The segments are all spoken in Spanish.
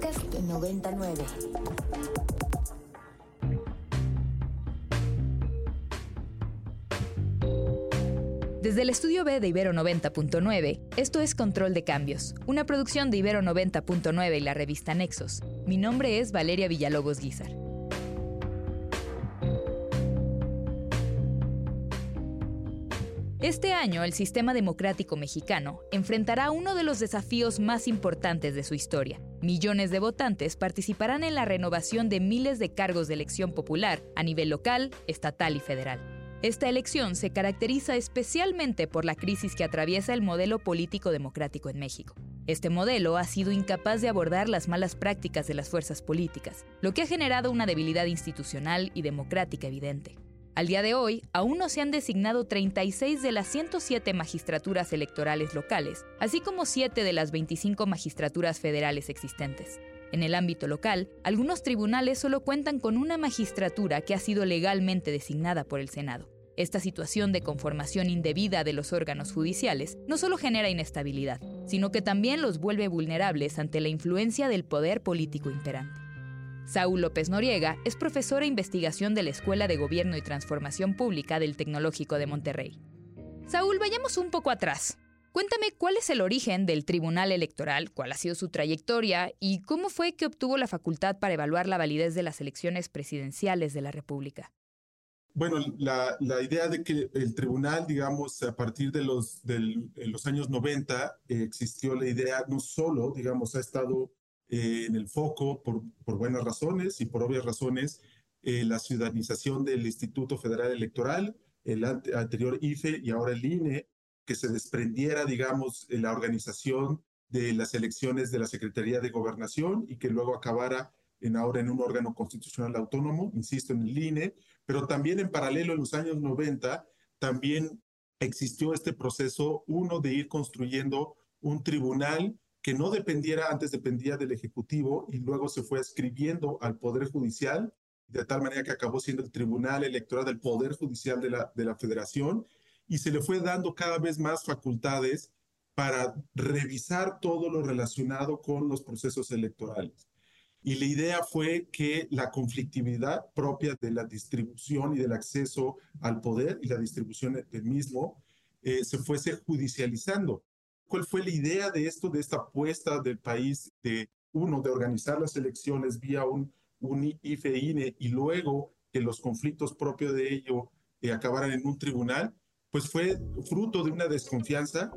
podcast 99. Desde el estudio B de Ibero 90.9, esto es Control de Cambios, una producción de Ibero 90.9 y la revista Nexos. Mi nombre es Valeria Villalobos Guizar. Este año el sistema democrático mexicano enfrentará uno de los desafíos más importantes de su historia. Millones de votantes participarán en la renovación de miles de cargos de elección popular a nivel local, estatal y federal. Esta elección se caracteriza especialmente por la crisis que atraviesa el modelo político democrático en México. Este modelo ha sido incapaz de abordar las malas prácticas de las fuerzas políticas, lo que ha generado una debilidad institucional y democrática evidente. Al día de hoy, aún no se han designado 36 de las 107 magistraturas electorales locales, así como 7 de las 25 magistraturas federales existentes. En el ámbito local, algunos tribunales solo cuentan con una magistratura que ha sido legalmente designada por el Senado. Esta situación de conformación indebida de los órganos judiciales no solo genera inestabilidad, sino que también los vuelve vulnerables ante la influencia del poder político imperante. Saúl López Noriega es profesor de investigación de la Escuela de Gobierno y Transformación Pública del Tecnológico de Monterrey. Saúl, vayamos un poco atrás. Cuéntame cuál es el origen del Tribunal Electoral, cuál ha sido su trayectoria y cómo fue que obtuvo la facultad para evaluar la validez de las elecciones presidenciales de la República. Bueno, la, idea de que el tribunal, digamos, a partir de los, los años 90, eh, existió la idea, no solo, digamos, ha estado eh, en el foco por, por, buenas razones y por obvias razones eh, la ciudadanización del Instituto Federal Electoral, el anterior IFE y ahora el INE, que se desprendiera, digamos, la organización de las elecciones de la Secretaría de Gobernación y que luego acabara en ahora en un órgano constitucional autónomo, insisto, en el INE, pero también en paralelo en los años 90 también existió este proceso, uno de ir construyendo un tribunal que no dependiera, antes dependía del Ejecutivo y luego se fue escribiendo al Poder Judicial, de tal manera que acabó siendo el Tribunal Electoral del Poder Judicial de la, de la Federación y se le fue dando cada vez más facultades para revisar todo lo relacionado con los procesos electorales. Y la idea fue que la conflictividad propia de la distribución y del acceso al poder y la distribución del mismo eh, se fuese judicializando cuál fue la idea de esto, de esta apuesta del país de, uno, de organizar las elecciones vía un, un y luego que los conflictos propios de ello eh, acabaran en un tribunal, pues fue fruto de una desconfianza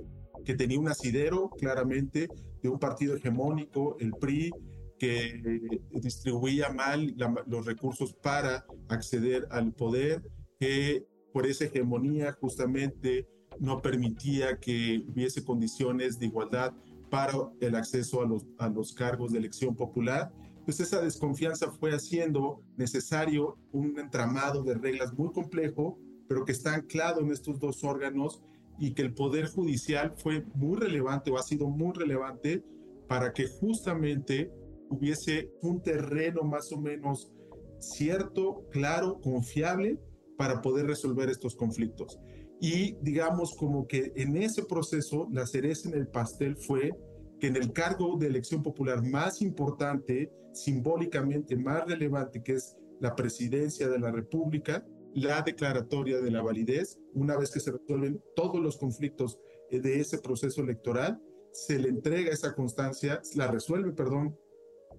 que tenía un asidero claramente de un partido hegemónico, el PRI, que distribuía mal los recursos para acceder al poder, que por esa hegemonía justamente no permitía que hubiese condiciones de igualdad para el acceso a los, a los cargos de elección popular. Pues esa desconfianza fue haciendo necesario un entramado de reglas muy complejo, pero que está anclado en estos dos órganos y que el Poder Judicial fue muy relevante o ha sido muy relevante para que justamente hubiese un terreno más o menos cierto, claro, confiable para poder resolver estos conflictos. Y digamos como que en ese proceso la cereza en el pastel fue que en el cargo de elección popular más importante, simbólicamente más relevante, que es la presidencia de la República, la declaratoria de la validez, una vez que se resuelven todos los conflictos eh, de ese proceso electoral, se le entrega esa constancia, la resuelve, perdón,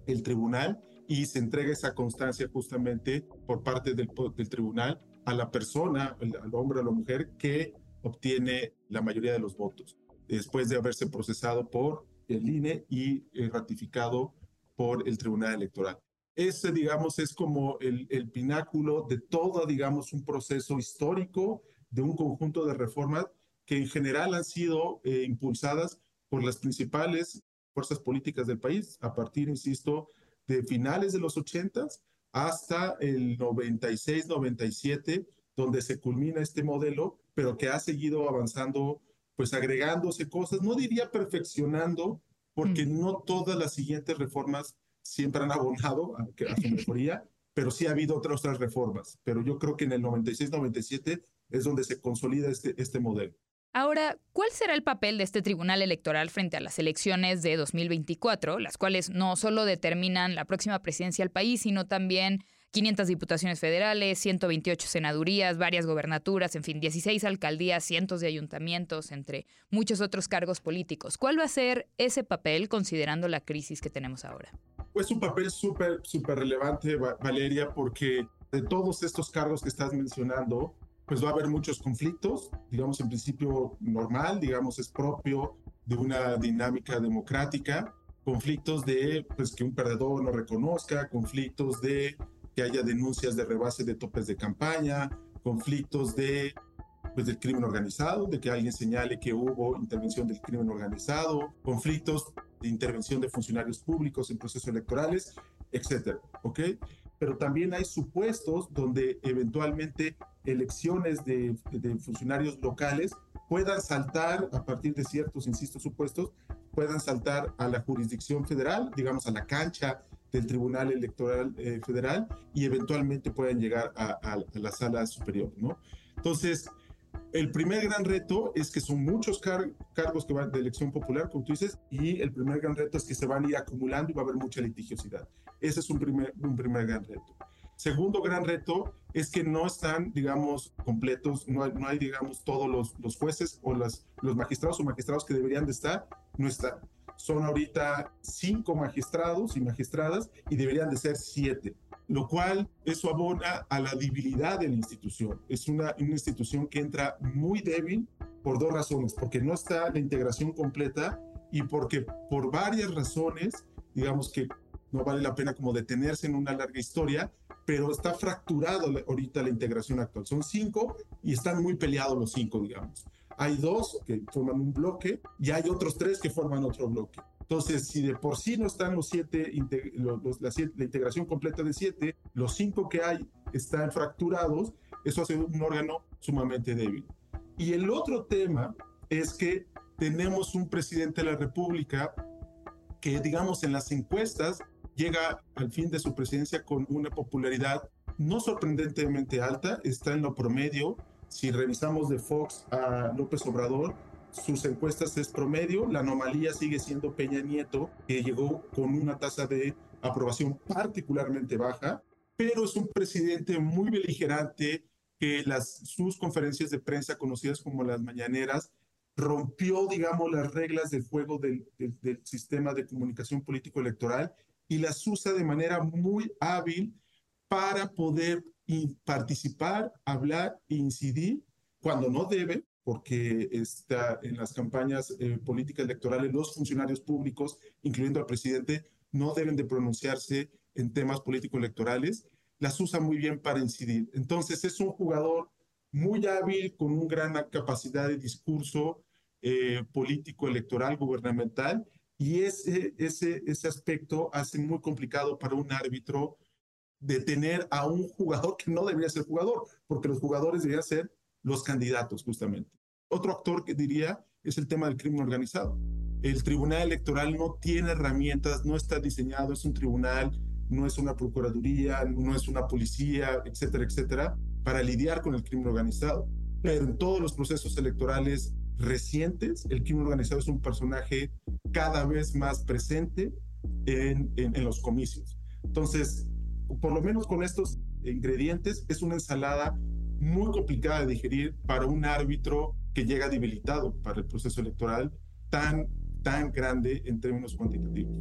el tribunal y se entrega esa constancia justamente por parte del, del tribunal a la persona, al hombre o a la mujer que obtiene la mayoría de los votos, después de haberse procesado por el INE y eh, ratificado por el Tribunal Electoral. Ese, digamos, es como el, pináculo de todo, digamos, un proceso histórico de un conjunto de reformas que en general han sido eh, impulsadas por las principales fuerzas políticas del país, a partir, insisto, de finales de los ochentas hasta el 96-97, donde se culmina este modelo, pero que ha seguido avanzando, pues agregándose cosas, no diría perfeccionando, porque mm. no todas las siguientes reformas siempre han abonado a, a su mejoría, pero sí ha habido otras, otras reformas. Pero yo creo que en el 96-97 es donde se consolida este, este modelo. Ahora, ¿cuál será el papel de este Tribunal Electoral frente a las elecciones de 2024, las cuales no solo determinan la próxima presidencia del país, sino también 500 diputaciones federales, 128 senadurías, varias gobernaturas, en fin, 16 alcaldías, cientos de ayuntamientos, entre muchos otros cargos políticos? ¿Cuál va a ser ese papel considerando la crisis que tenemos ahora? Pues un papel súper, súper relevante, Valeria, porque de todos estos cargos que estás mencionando, pues va a haber muchos conflictos, digamos en principio normal, digamos es propio de una dinámica democrática, conflictos de pues que un perdedor no reconozca, conflictos de que haya denuncias de rebase de topes de campaña, conflictos de pues del crimen organizado, de que alguien señale que hubo intervención del crimen organizado, conflictos de intervención de funcionarios públicos en procesos electorales, etcétera, ¿ok? Pero también hay supuestos donde eventualmente elecciones de, funcionarios locales puedan saltar a partir de ciertos, insisto, supuestos, puedan saltar a la jurisdicción federal, digamos a la cancha del Tribunal Electoral eh, Federal y eventualmente puedan llegar a, la sala superior, ¿no? Entonces, el primer gran reto es que son muchos cargos que van de elección popular, como tú dices, y el primer gran reto es que se van a ir acumulando y va a haber mucha litigiosidad. Ese es un primer, un primer gran reto. Segundo gran reto es que no están, digamos, completos, no hay, no hay digamos, todos los, los jueces o las, los magistrados o magistrados que deberían de estar, no están. Son ahorita cinco magistrados y magistradas y deberían de ser siete, lo cual eso abona a la debilidad de la institución. Es una, una institución que entra muy débil por dos razones, porque no está la integración completa y porque por varias razones, digamos que no vale la pena como detenerse en una larga historia, pero está fracturado ahorita la integración actual. Son cinco y están muy peleados los cinco, digamos. Hay dos que forman un bloque y hay otros tres que forman otro bloque. Entonces, si de por sí no están los siete, la, integración completa de siete, los cinco que hay están fracturados, eso hace un órgano sumamente débil. Y el otro tema es que tenemos un presidente de la República que, digamos, en las encuestas llega al fin de su presidencia con una popularidad no sorprendentemente alta, está en lo promedio. Si revisamos de Fox a López Obrador, sus encuestas es promedio, la anomalía sigue siendo Peña Nieto, que llegó con una tasa de aprobación particularmente baja, pero es un presidente muy beligerante que las, sus conferencias de prensa conocidas como las mañaneras rompió, digamos, las reglas del juego del, del sistema de comunicación político electoral y las usa de manera muy hábil para poder participar, hablar e incidir cuando no debe, porque está en las campañas eh, políticas electorales los funcionarios públicos, incluyendo al presidente, no deben de pronunciarse en temas político-electorales, las usa muy bien para incidir. Entonces es un jugador muy hábil, con una gran capacidad de discurso eh, político, electoral, gubernamental, y ese, ese, ese aspecto hace muy complicado para un árbitro detener a un jugador que no debería ser jugador, porque los jugadores deberían ser los candidatos justamente. Otro actor que diría es el tema del crimen organizado. El tribunal electoral no tiene herramientas, no está diseñado, es un tribunal, no es una procuraduría, no es una policía, etcétera, etcétera, para lidiar con el crimen organizado. Pero en todos los procesos electorales recientes, el crimen organizado es un personaje cada vez más presente en, en, los comicios. Entonces, por lo menos con estos ingredientes, es una ensalada muy complicada de digerir para un árbitro que llega debilitado para el proceso electoral tan, tan grande en términos cuantitativos.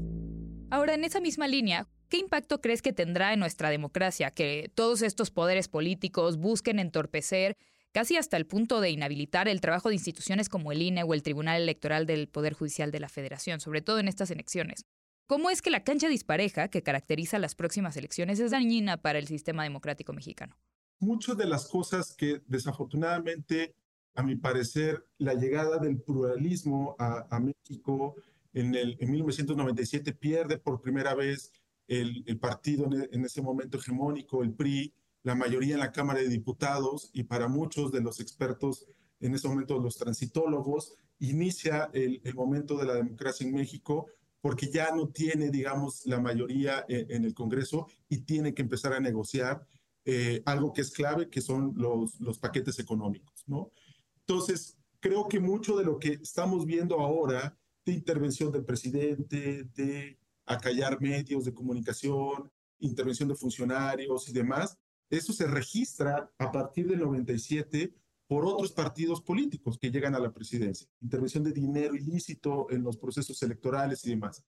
Ahora, en esa misma línea, ¿qué impacto crees que tendrá en nuestra democracia que todos estos poderes políticos busquen entorpecer casi hasta el punto de inhabilitar el trabajo de instituciones como el INE o el Tribunal Electoral del Poder Judicial de la Federación, sobre todo en estas elecciones. ¿Cómo es que la cancha dispareja que caracteriza las próximas elecciones es dañina para el sistema democrático mexicano? Muchas de las cosas que desafortunadamente, a mi parecer, la llegada del pluralismo a, México en, el, en 1997 pierde por primera vez el, partido en, en ese momento hegemónico, el PRI, la mayoría en la Cámara de Diputados y para muchos de los expertos, en ese momento los transitólogos, inicia el, momento de la democracia en México porque ya no tiene, digamos, la mayoría en, el Congreso y tiene que empezar a negociar eh, algo que es clave, que son los, los paquetes económicos, ¿no? Entonces, creo que mucho de lo que estamos viendo ahora, de intervención del presidente, de acallar medios de comunicación, intervención de funcionarios y demás, eso se registra a partir del 97 por otros partidos políticos que llegan a la presidencia. Intervención de dinero ilícito en los procesos electorales y demás.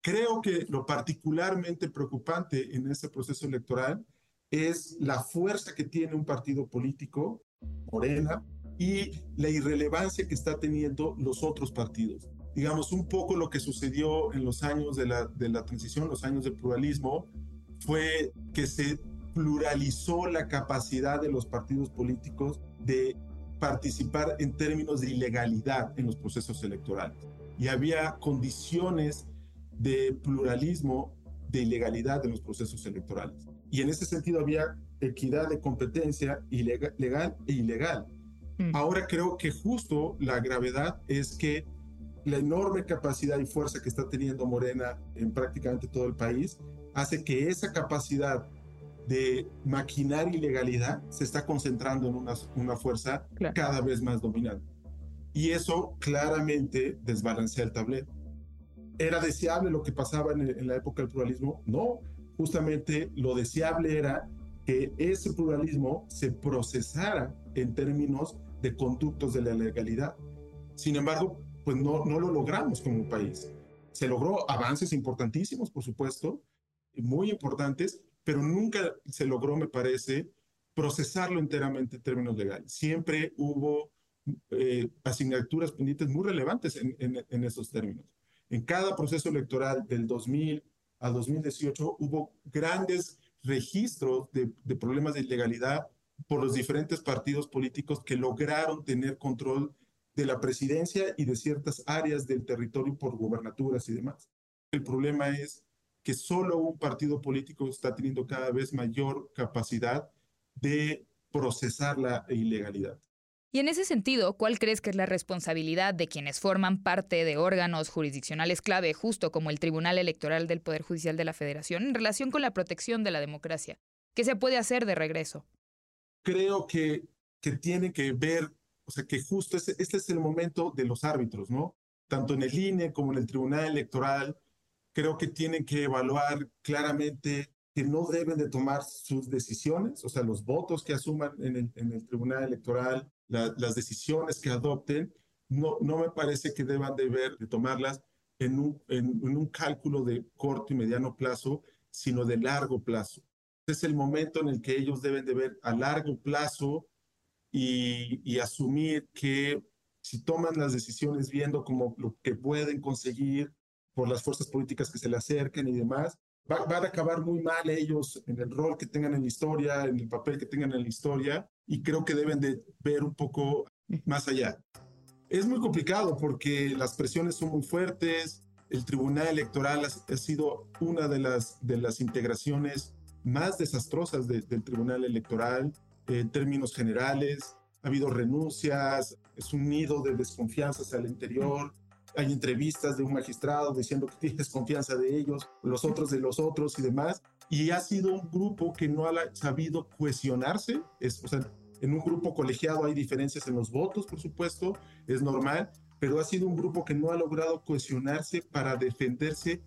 Creo que lo particularmente preocupante en este proceso electoral es la fuerza que tiene un partido político, Morena, y la irrelevancia que está teniendo los otros partidos. Digamos, un poco lo que sucedió en los años de la, de la transición, los años de pluralismo, fue que se pluralizó la capacidad de los partidos políticos de participar en términos de ilegalidad en los procesos electorales. Y había condiciones de pluralismo, de ilegalidad en los procesos electorales. Y en ese sentido había equidad de competencia ilegal, legal e ilegal. Mm. Ahora creo que justo la gravedad es que la enorme capacidad y fuerza que está teniendo Morena en prácticamente todo el país hace que esa capacidad de maquinar ilegalidad se está concentrando en una, una fuerza cada vez más dominante. Y eso claramente desbalancea el tablero. ¿Era deseable lo que pasaba en, en la época del pluralismo? No, justamente lo deseable era que ese pluralismo se procesara en términos de conductos de la legalidad. Sin embargo, pues no, no lo logramos como país. Se logró avances importantísimos, por supuesto, muy importantes, pero nunca se logró, me parece, procesarlo enteramente en términos legales. Siempre hubo eh, asignaturas pendientes muy relevantes en, esos términos. En cada proceso electoral del 2000 a 2018 hubo grandes registros de, de problemas de ilegalidad por los diferentes partidos políticos que lograron tener control de la presidencia y de ciertas áreas del territorio por gubernaturas y demás. El problema es que solo un partido político está teniendo cada vez mayor capacidad de procesar la ilegalidad. Y en ese sentido, ¿cuál crees que es la responsabilidad de quienes forman parte de órganos jurisdiccionales clave, justo como el Tribunal Electoral del Poder Judicial de la Federación, en relación con la protección de la democracia? ¿Qué se puede hacer de regreso? Creo que, que tiene que ver, o sea, que justo este, este es el momento de los árbitros, ¿no? Tanto en el INE como en el Tribunal Electoral, creo que tienen que evaluar claramente que no deben de tomar sus decisiones, o sea, los votos que asuman en el, en el Tribunal Electoral, las decisiones que adopten, no, no me parece que deban de, ver, de tomarlas en un, en, en un cálculo de corto y mediano plazo, sino de largo plazo. Es el momento en el que ellos deben de ver a largo plazo y, y asumir que si toman las decisiones viendo como lo que pueden conseguir por las fuerzas políticas que se le acerquen y demás, van a acabar muy mal ellos en el rol que tengan en la historia, en el papel que tengan en la historia, y creo que deben de ver un poco más allá. Es muy complicado porque las presiones son muy fuertes, el Tribunal Electoral ha, sido una de las, de las integraciones más desastrosas del Tribunal Electoral en términos generales. Ha habido renuncias, es un nido de desconfianzas al interior, hay entrevistas de un magistrado diciendo que tienes confianza de ellos, los otros de los otros y demás. Y ha sido un grupo que no ha sabido cohesionarse. Es, o sea, en un grupo colegiado hay diferencias en los votos, por supuesto, es normal, pero ha sido un grupo que no ha logrado cohesionarse para defenderse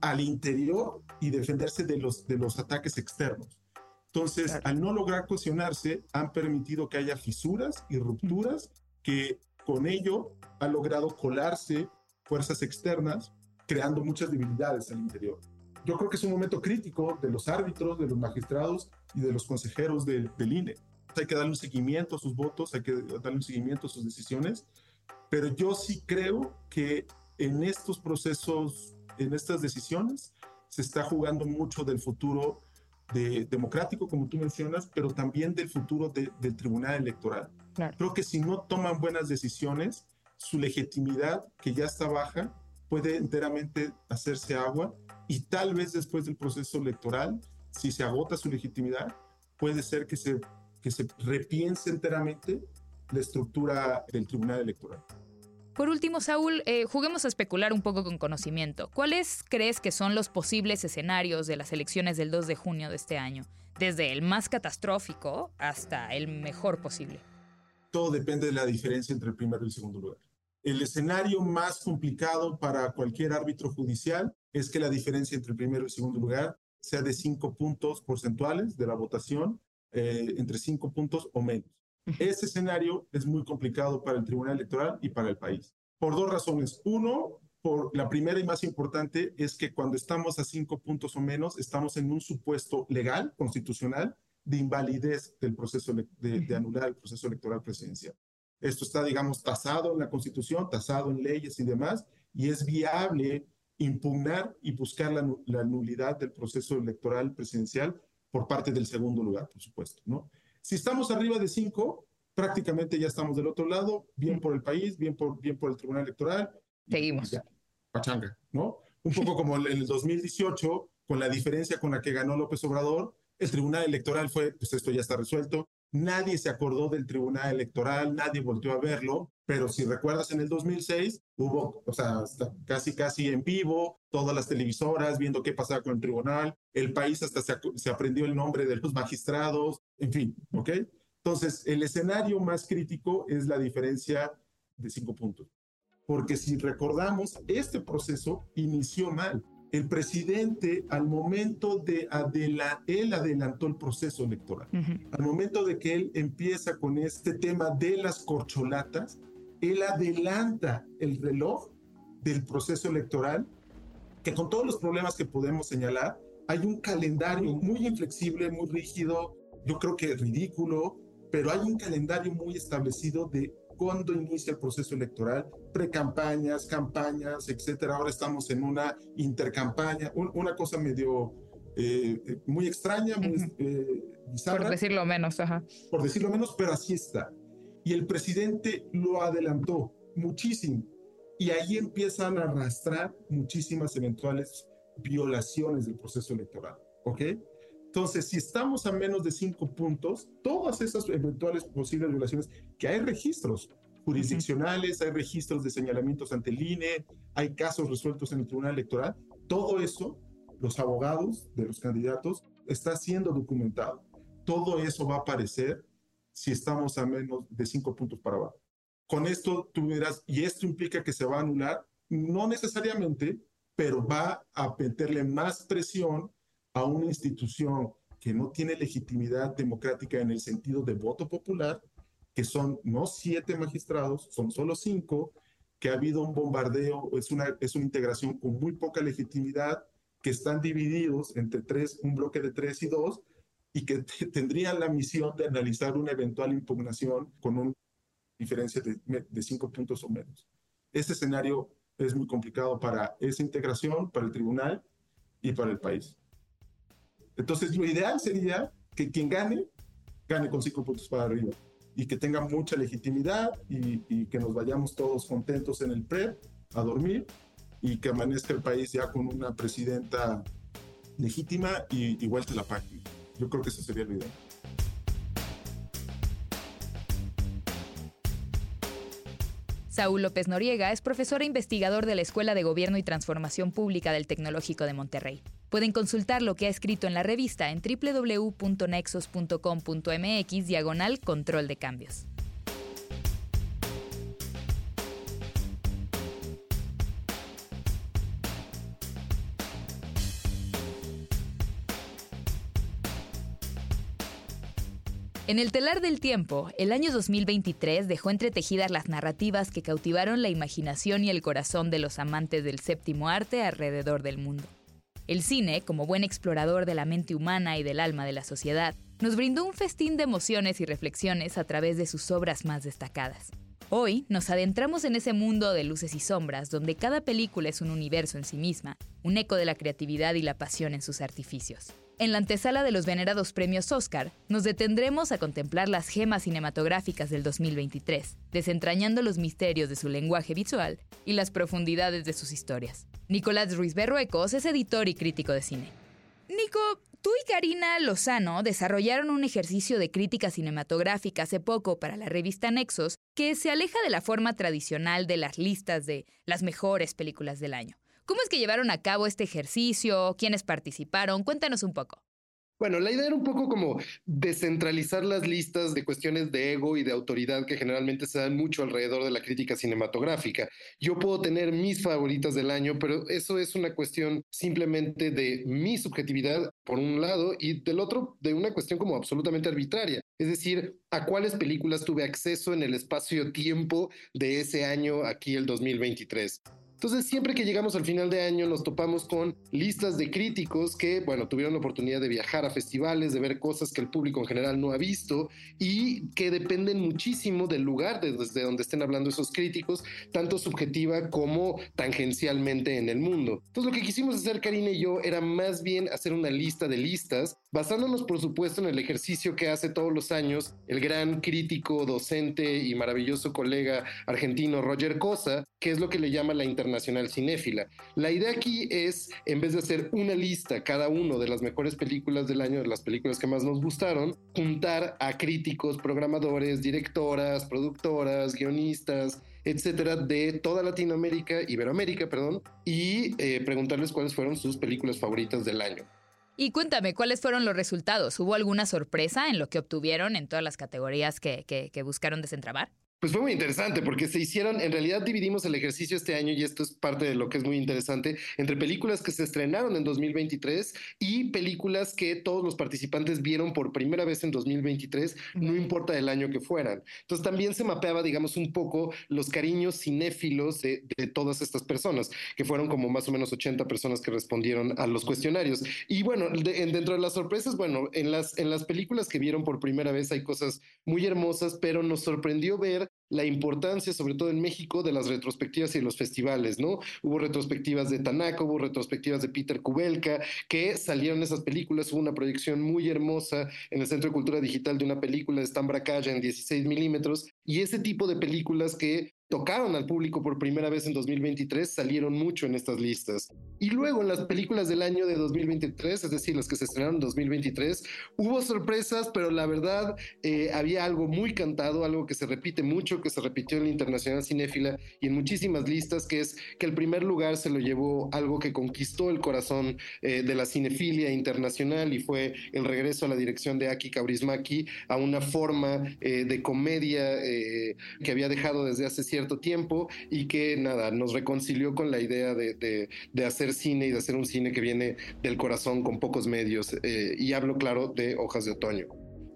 al interior y defenderse de los, de los ataques externos. Entonces, al no lograr cohesionarse, han permitido que haya fisuras y rupturas que con ello ha logrado colarse fuerzas externas, creando muchas debilidades al interior. Yo creo que es un momento crítico de los árbitros, de los magistrados y de los consejeros del, del INE. Hay que darle un seguimiento a sus votos, hay que darle un seguimiento a sus decisiones, pero yo sí creo que en estos procesos, en estas decisiones, se está jugando mucho del futuro de, democrático, como tú mencionas, pero también del futuro del Tribunal Electoral. Creo que si no toman buenas decisiones, su legitimidad, que ya está baja, puede enteramente hacerse agua y tal vez después del proceso electoral, si se agota su legitimidad, puede ser que se, que se repiense enteramente la estructura del Tribunal Electoral. Por último, Saúl, eh, juguemos a especular un poco con conocimiento. ¿Cuáles crees que son los posibles escenarios de las elecciones del 2 de junio de este año? Desde el más catastrófico hasta el mejor posible. Todo depende de la diferencia entre el primero y el segundo lugar. El escenario más complicado para cualquier árbitro judicial es que la diferencia entre el primero y el segundo lugar sea de cinco puntos porcentuales de la votación, eh, entre cinco puntos o menos. Ese escenario es muy complicado para el Tribunal Electoral y para el país. Por dos razones. Uno, por la primera y más importante es que cuando estamos a cinco puntos o menos, estamos en un supuesto legal, constitucional, de invalidez del proceso de, de anular el proceso electoral presidencial. Esto está, digamos, tasado en la Constitución, tasado en leyes y demás, y es viable impugnar y buscar la, la, nulidad del proceso electoral presidencial por parte del segundo lugar, por supuesto, ¿no? Si estamos arriba de cinco, prácticamente ya estamos del otro lado, bien por el país, bien por, bien por el Tribunal Electoral. Seguimos. pachanga, ¿no? Un poco como en el 2018, con la diferencia con la que ganó López Obrador, el Tribunal Electoral fue, pues esto ya está resuelto, Nadie se acordó del Tribunal Electoral, nadie volvió a verlo, pero si recuerdas en el 2006 hubo, o sea, casi casi en vivo, todas las televisoras viendo qué pasaba con el tribunal, el país hasta se, se aprendió el nombre de los magistrados, en fin, ¿ok? Entonces, el escenario más crítico es la diferencia de cinco puntos. Porque si recordamos, este proceso inició mal el presidente al momento de adelantar, él adelantó el proceso electoral. Al momento de que él empieza con este tema de las corcholatas, él adelanta el reloj del proceso electoral, que con todos los problemas que podemos señalar, hay un calendario muy inflexible, muy rígido, yo creo que ridículo, pero hay un calendario muy establecido de cuando inicia el proceso electoral, precampañas, campañas, etcétera. Ahora estamos en una intercampaña, una cosa medio eh, muy extraña, muy eh, Por decirlo menos, ajá. Por decirlo menos, pero así está. Y el presidente lo adelantó muchísimo. Y ahí empiezan a arrastrar muchísimas eventuales violaciones del proceso electoral. ¿Ok? Entonces, si estamos a menos de cinco puntos, todas esas eventuales posibles violaciones, que hay registros jurisdiccionales, hay registros de señalamientos ante el INE, hay casos resueltos en el Tribunal Electoral, todo eso, los abogados de los candidatos, está siendo documentado. Todo eso va a aparecer si estamos a menos de cinco puntos para abajo. Con esto tú y esto implica que se va a anular, no necesariamente, pero va a meterle más presión a una institución que no tiene legitimidad democrática en el sentido de voto popular, que son no siete magistrados, son solo cinco, que ha habido un bombardeo, es una, es una integración con muy poca legitimidad, que están divididos entre tres, un bloque de tres y dos, y que tendrían la misión de analizar una eventual impugnación con una diferencia de, de cinco puntos o menos. Este escenario es muy complicado para esa integración, para el tribunal y para el país. Entonces, lo ideal sería que quien gane, gane con cinco puntos para arriba y que tenga mucha legitimidad y, que nos vayamos todos contentos en el PREP a dormir y que amanezca el país ya con una presidenta legítima y, y vuelta la página. Yo creo que eso sería lo ideal. Saúl López Noriega es profesor e investigador de la Escuela de Gobierno y Transformación Pública del Tecnológico de Monterrey. Pueden consultar lo que ha escrito en la revista en www.nexos.com.mx diagonal control de cambios. En el telar del tiempo, el año 2023 dejó entretejidas las narrativas que cautivaron la imaginación y el corazón de los amantes del séptimo arte alrededor del mundo. El cine, como buen explorador de la mente humana y del alma de la sociedad, nos brindó un festín de emociones y reflexiones a través de sus obras más destacadas. Hoy nos adentramos en ese mundo de luces y sombras donde cada película es un universo en sí misma, un eco de la creatividad y la pasión en sus artificios. En la antesala de los venerados premios Oscar, nos detendremos a contemplar las gemas cinematográficas del 2023, desentrañando los misterios de su lenguaje visual y las profundidades de sus historias. Nicolás Ruiz Berruecos es editor y crítico de cine. Nico, tú y Karina Lozano desarrollaron un ejercicio de crítica cinematográfica hace poco para la revista Nexos que se aleja de la forma tradicional de las listas de las mejores películas del año. ¿Cómo es que llevaron a cabo este ejercicio? ¿Quiénes participaron? Cuéntanos un poco. Bueno, la idea era un poco como descentralizar las listas de cuestiones de ego y de autoridad que generalmente se dan mucho alrededor de la crítica cinematográfica. Yo puedo tener mis favoritas del año, pero eso es una cuestión simplemente de mi subjetividad, por un lado, y del otro, de una cuestión como absolutamente arbitraria. Es decir, a cuáles películas tuve acceso en el espacio-tiempo de ese año, aquí el 2023. Entonces, siempre que llegamos al final de año, nos topamos con listas de críticos que, bueno, tuvieron la oportunidad de viajar a festivales, de ver cosas que el público en general no ha visto y que dependen muchísimo del lugar desde donde estén hablando esos críticos, tanto subjetiva como tangencialmente en el mundo. Entonces, lo que quisimos hacer, Karina y yo, era más bien hacer una lista de listas, basándonos, por supuesto, en el ejercicio que hace todos los años el gran crítico, docente y maravilloso colega argentino Roger Cosa, que es lo que le llama la internacional nacional cinéfila. La idea aquí es, en vez de hacer una lista cada uno de las mejores películas del año, de las películas que más nos gustaron, juntar a críticos, programadores, directoras, productoras, guionistas, etcétera, de toda Latinoamérica, Iberoamérica, perdón, y eh, preguntarles cuáles fueron sus películas favoritas del año. Y cuéntame, ¿cuáles fueron los resultados? ¿Hubo alguna sorpresa en lo que obtuvieron en todas las categorías que, que, que buscaron desentrabar? Pues fue muy interesante porque se hicieron, en realidad dividimos el ejercicio este año y esto es parte de lo que es muy interesante, entre películas que se estrenaron en 2023 y películas que todos los participantes vieron por primera vez en 2023, no importa el año que fueran. Entonces también se mapeaba, digamos, un poco los cariños cinéfilos de, todas estas personas, que fueron como más o menos 80 personas que respondieron a los cuestionarios. Y bueno, dentro de las sorpresas, bueno, en las, en las películas que vieron por primera vez hay cosas muy hermosas, pero nos sorprendió ver la importancia, sobre todo en México, de las retrospectivas y los festivales, ¿no? Hubo retrospectivas de Tanaka, hubo retrospectivas de Peter Kubelka, que salieron esas películas, hubo una proyección muy hermosa en el Centro de Cultura Digital de una película de Stan Brakhage en 16 milímetros, y ese tipo de películas que tocaron al público por primera vez en 2023 salieron mucho en estas listas. Y luego en las películas del año de 2023, es decir, las que se estrenaron en 2023, hubo sorpresas, pero la verdad eh, había algo muy cantado, algo que se repite mucho, que se repitió en la Internacional Cinéfila y en muchísimas listas, que es que el primer lugar se lo llevó algo que conquistó el corazón eh, de la cinefilia internacional y fue el regreso a la dirección de Aki Kaurismaki a una forma eh, de comedia que había dejado desde hace cierto tiempo y que nada, nos reconcilió con la idea de, hacer cine y de hacer un cine que viene del corazón con pocos medios. Eh, y hablo, claro, de Hojas de Otoño.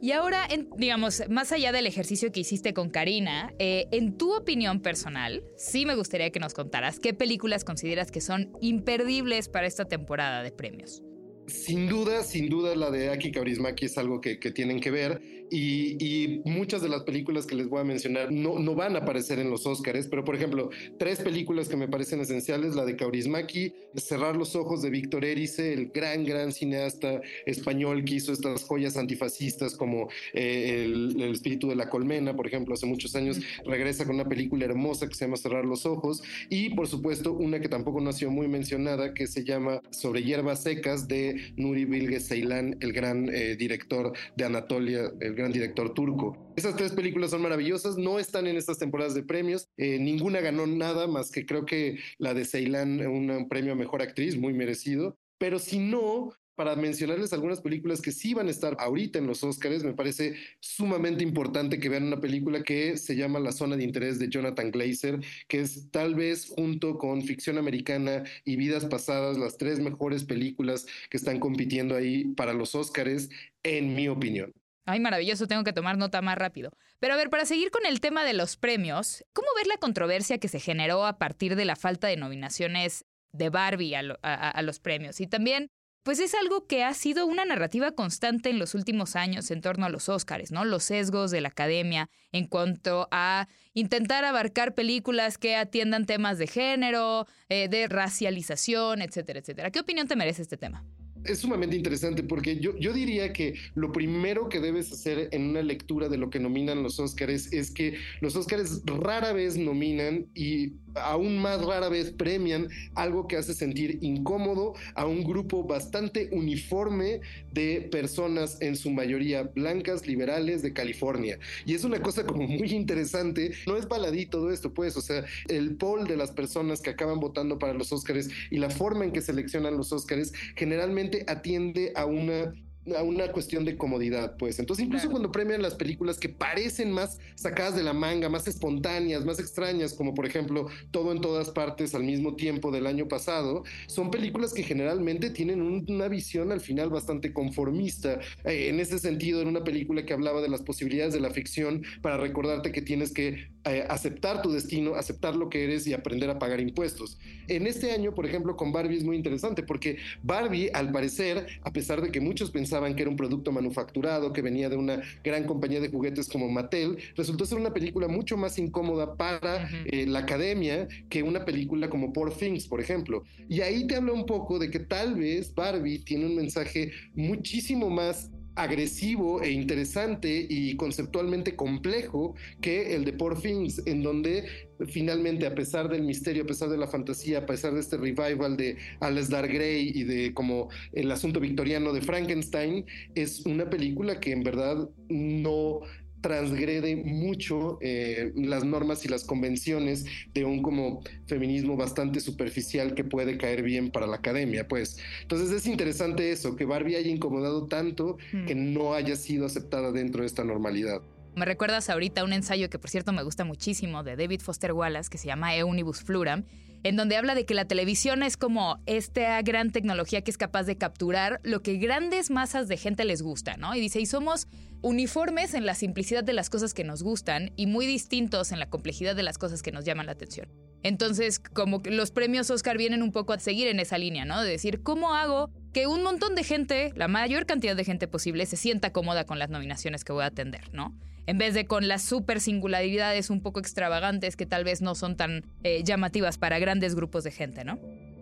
Y ahora, digamos, más allá del ejercicio que hiciste con Karina, eh, en tu opinión personal, sí me gustaría que nos contaras qué películas consideras que son imperdibles para esta temporada de premios. Sin duda, sin duda la de Aki Kaurismaki es algo que, tienen que ver y, muchas de las películas que les voy a mencionar no, van a aparecer en los Oscars, pero por ejemplo, tres películas que me parecen esenciales, la de Kaurismaki, Cerrar los ojos de Víctor Erice, el gran, gran cineasta español que hizo estas joyas antifascistas como eh, el, espíritu de la colmena, por ejemplo, hace muchos años, regresa con una película hermosa que se llama Cerrar los ojos y por supuesto una que tampoco no ha sido muy mencionada que se llama Sobre hierbas secas de Nuri Bilge Ceylan, el gran eh, director de Anatolia, el gran director turco. Esas tres películas son maravillosas, no están en estas temporadas de premios, eh, ninguna ganó nada más que creo que la de Ceylan, un premio a mejor actriz, muy merecido. Pero si no, para mencionarles algunas películas que sí van a estar ahorita en los Oscars, me parece sumamente importante que vean una película que se llama La zona de interés de Jonathan Glazer, que es tal vez junto con Ficción Americana y Vidas Pasadas las tres mejores películas que están compitiendo ahí para los Oscars, en mi opinión. Ay, maravilloso, tengo que tomar nota más rápido. Pero a ver, para seguir con el tema de los premios, ¿cómo ver la controversia que se generó a partir de la falta de nominaciones de Barbie a, los premios? Y también, pues es algo que ha sido una narrativa constante en los últimos años en torno a los Óscares, ¿no? Los sesgos de la academia en cuanto a intentar abarcar películas que atiendan temas de género, eh, de racialización, etcétera, etcétera. ¿Qué opinión te merece este tema? es sumamente interesante porque yo, yo diría que lo primero que debes hacer en una lectura de lo que nominan los Óscares es que los Óscares rara vez nominan y aún más rara vez premian algo que hace sentir incómodo a un grupo bastante uniforme de personas, en su mayoría blancas, liberales de California. Y es una cosa como muy interesante. No es baladí todo esto, pues, o sea, el poll de las personas que acaban votando para los Óscares y la forma en que seleccionan los Óscares generalmente atiende a una a una cuestión de comodidad, pues. Entonces, incluso cuando premian las películas que parecen más sacadas de la manga, más espontáneas, más extrañas, como por ejemplo Todo en todas partes al mismo tiempo del año pasado, son películas que generalmente tienen una visión al final bastante conformista. Eh, en ese sentido, en una película que hablaba de las posibilidades de la ficción para recordarte que tienes que eh, aceptar tu destino, aceptar lo que eres y aprender a pagar impuestos. En este año, por ejemplo, con Barbie es muy interesante porque Barbie, al parecer, a pesar de que muchos pensaban que era un producto manufacturado, que venía de una gran compañía de juguetes como Mattel, resultó ser una película mucho más incómoda para eh, la academia que una película como Poor Things, por ejemplo. Y ahí te habla un poco de que tal vez Barbie tiene un mensaje muchísimo más agresivo e interesante y conceptualmente complejo que el de Poor Things, en donde finalmente, a pesar del misterio, a pesar de la fantasía, a pesar de este revival de Alasdair Gray y de como el asunto victoriano de Frankenstein, es una película que en verdad no transgrede mucho eh, las normas y las convenciones de un como feminismo bastante superficial que puede caer bien para la academia, pues. Entonces es interesante eso, que Barbie haya incomodado tanto que mm. no haya sido aceptada dentro de esta normalidad. Me recuerdas ahorita un ensayo que por cierto me gusta muchísimo de David Foster Wallace que se llama Eunibus Fluram, en donde habla de que la televisión es como esta gran tecnología que es capaz de capturar lo que grandes masas de gente les gusta, ¿no? Y dice, y somos uniformes en la simplicidad de las cosas que nos gustan y muy distintos en la complejidad de las cosas que nos llaman la atención. Entonces, como que los premios Oscar vienen un poco a seguir en esa línea, ¿no? De decir, ¿cómo hago que un montón de gente, la mayor cantidad de gente posible, se sienta cómoda con las nominaciones que voy a atender, ¿no? En vez de con las super singularidades un poco extravagantes que tal vez no son tan eh, llamativas para grandes grupos de gente, ¿no?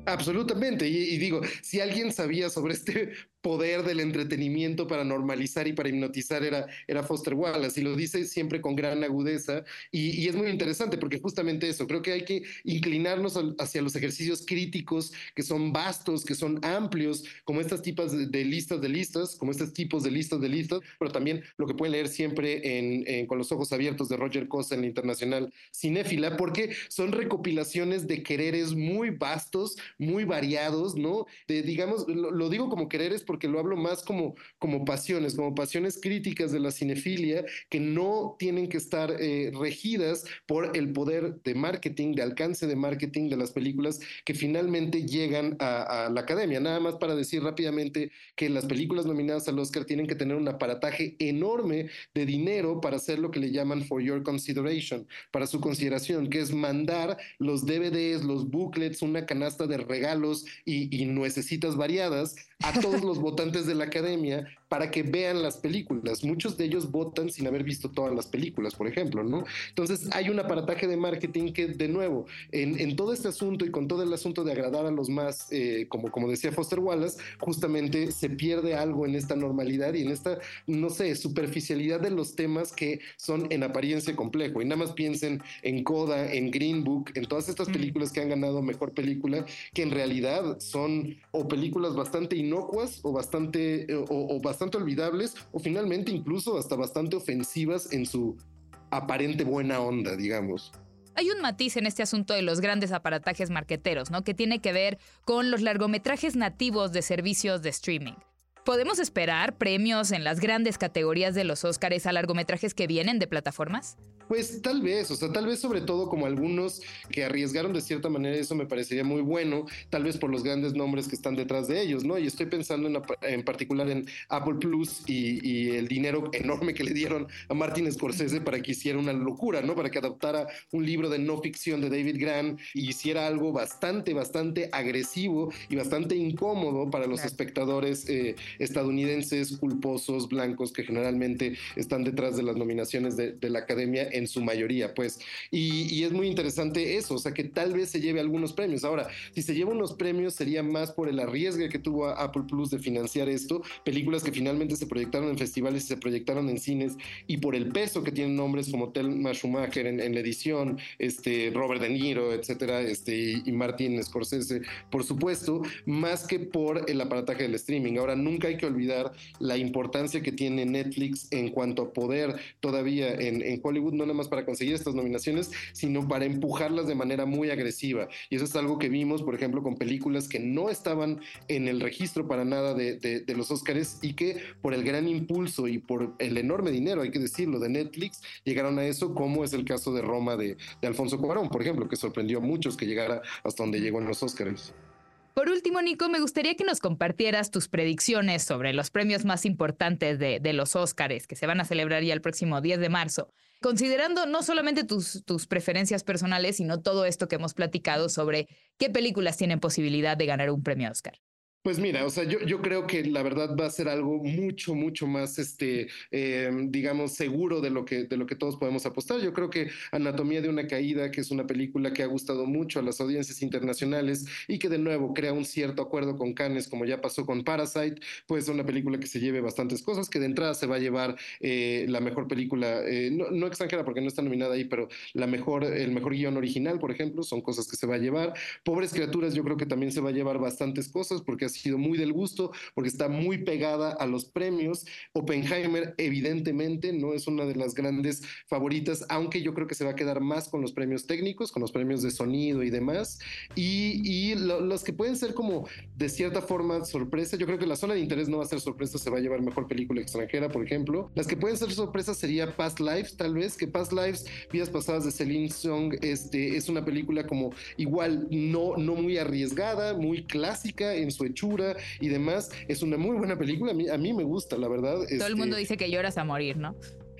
Absolutamente. Y, digo, si alguien sabía sobre este poder del entretenimiento para normalizar y para hipnotizar era, era Foster Wallace, y lo dice siempre con gran agudeza, y, es muy interesante porque justamente eso, creo que hay que inclinarnos hacia los ejercicios críticos que son vastos, que son amplios, como estas tipas de, listas de listas, como estos tipos de listas de listas, pero también lo que pueden leer siempre en, con los ojos abiertos de Roger Cosa en la Internacional Cinéfila, porque son recopilaciones de quereres muy vastos, muy variados, ¿no? Digamos, lo, digo como quereres porque lo hablo más como, como pasiones, como pasiones críticas de la cinefilia que no tienen que estar eh, regidas por el poder de marketing, de alcance de marketing de las películas que finalmente llegan a, a la academia. Nada más para decir rápidamente que las películas nominadas al Oscar tienen que tener un aparataje enorme de dinero para hacer lo que le llaman for your consideration, para su consideración, que es mandar los DVDs, los booklets, una canasta de regalos y, y nuecesitas variadas a todos los votantes de la academia para que vean las películas. Muchos de ellos votan sin haber visto todas las películas, por ejemplo, ¿no? Entonces hay un aparataje de marketing que, de nuevo, en, todo este asunto y con todo el asunto de agradar a los más, eh, como, como decía Foster Wallace, justamente se pierde algo en esta normalidad y en esta, no sé, superficialidad de los temas que son en apariencia complejo. Y nada más piensen en Coda, en Green Book, en todas estas mm. películas que han ganado mejor película, que en realidad son o películas bastante inocuas o bastante, o, o bastante olvidables o finalmente incluso hasta bastante ofensivas en su aparente buena onda, digamos. Hay un matiz en este asunto de los grandes aparatajes marqueteros, ¿no? Que tiene que ver con los largometrajes nativos de servicios de streaming. ¿Podemos esperar premios en las grandes categorías de los Óscares a largometrajes que vienen de plataformas? Pues tal vez, o sea, tal vez sobre todo como algunos que arriesgaron de cierta manera, eso me parecería muy bueno, tal vez por los grandes nombres que están detrás de ellos, ¿no? Y estoy pensando en, en particular en Apple Plus y, y, el dinero enorme que le dieron a Martin Scorsese para que hiciera una locura, ¿no? Para que adaptara un libro de no ficción de David Grant y hiciera algo bastante, bastante agresivo y bastante incómodo para los espectadores eh, estadounidenses culposos, blancos, que generalmente están detrás de las nominaciones de, de la academia en su mayoría, pues. Y, es muy interesante eso, o sea, que tal vez se lleve algunos premios. Ahora, si se lleva unos premios sería más por el arriesgue que tuvo Apple Plus de financiar esto, películas que finalmente se proyectaron en festivales y se proyectaron en cines, y por el peso que tienen nombres como Thelma Schumacher en, la edición, este, Robert De Niro, etcétera, este, y, Martin Scorsese, por supuesto, más que por el aparataje del streaming. Ahora, nunca hay que olvidar la importancia que tiene Netflix en cuanto a poder todavía en, en Hollywood. No no nada más para conseguir estas nominaciones, sino para empujarlas de manera muy agresiva. Y eso es algo que vimos, por ejemplo, con películas que no estaban en el registro para nada de, los Oscars y que por el gran impulso y por el enorme dinero, hay que decirlo, de Netflix, llegaron a eso, como es el caso de Roma de, Alfonso Cuarón, por ejemplo, que sorprendió a muchos que llegara hasta donde llegó en los Oscars. Por último, Nico, me gustaría que nos compartieras tus predicciones sobre los premios más importantes de, los Óscares que se van a celebrar ya el próximo 10 de marzo, considerando no solamente tus, tus preferencias personales, sino todo esto que hemos platicado sobre qué películas tienen posibilidad de ganar un premio Oscar. Pues mira, o sea, yo, yo creo que la verdad va a ser algo mucho, mucho más, este, eh, digamos, seguro de lo, que, de lo que todos podemos apostar. Yo creo que Anatomía de una Caída, que es una película que ha gustado mucho a las audiencias internacionales y que de nuevo crea un cierto acuerdo con Cannes, como ya pasó con Parasite, pues es una película que se lleve bastantes cosas, que de entrada se va a llevar eh, la mejor película, eh, no, no, extranjera porque no está nominada ahí, pero la mejor, el mejor guion original, por ejemplo, son cosas que se va a llevar. Pobres Criaturas, yo creo que también se va a llevar bastantes cosas porque sido muy del gusto, porque está muy pegada a los premios. Oppenheimer, evidentemente, no es una de las grandes favoritas, aunque yo creo que se va a quedar más con los premios técnicos, con los premios de sonido y demás. Y, y lo, los que pueden ser como de cierta forma sorpresa, yo creo que la zona de interés no va a ser sorpresa, se va a llevar mejor película extranjera, por ejemplo. Las que pueden ser sorpresas sería Past Lives, tal vez, que Past Lives, Vidas Pasadas de Celine Song, este, es una película como igual no, no muy arriesgada, muy clásica en su hechura, y demás. Es una muy buena película, a mí, a mí me gusta, la verdad. Todo este... el mundo dice que lloras a morir, ¿no?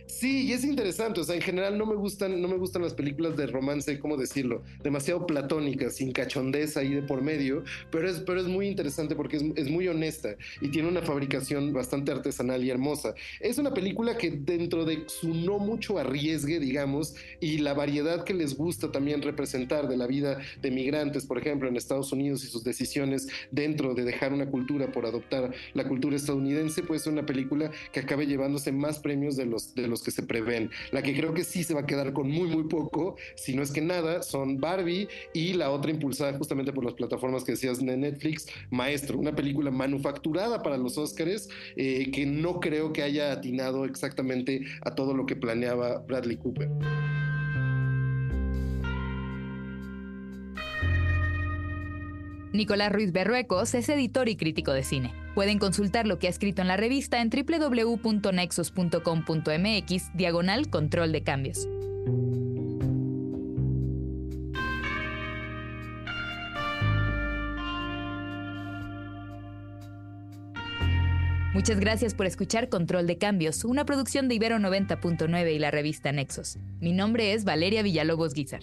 Sí, y es interesante, o sea, en general no me gustan, no me gustan las películas de romance, ¿cómo decirlo? Demasiado platónicas, sin cachondez ahí de por medio, pero es, pero es muy interesante porque es, es, muy honesta y tiene una fabricación bastante artesanal y hermosa. Es una película que dentro de su no mucho arriesgue, digamos, y la variedad que les gusta también representar de la vida de migrantes, por ejemplo, en Estados Unidos y sus decisiones dentro de dejar una cultura por adoptar la cultura estadounidense, pues es una película que acabe llevándose más premios de los, de los que se prevén. La que creo que sí se va a quedar con muy, muy poco, si no es que nada, son Barbie y la otra impulsada justamente por las plataformas que decías de Netflix, Maestro, una película manufacturada para los Oscars eh, que no creo que haya atinado exactamente a todo lo que planeaba Bradley Cooper. Nicolás Ruiz Berruecos es editor y crítico de cine. Pueden consultar lo que ha escrito en la revista en www.nexos.com.mx diagonal control de cambios. Muchas gracias por escuchar Control de Cambios, una producción de Ibero 90.9 y la revista Nexos. Mi nombre es Valeria Villalobos Guizar.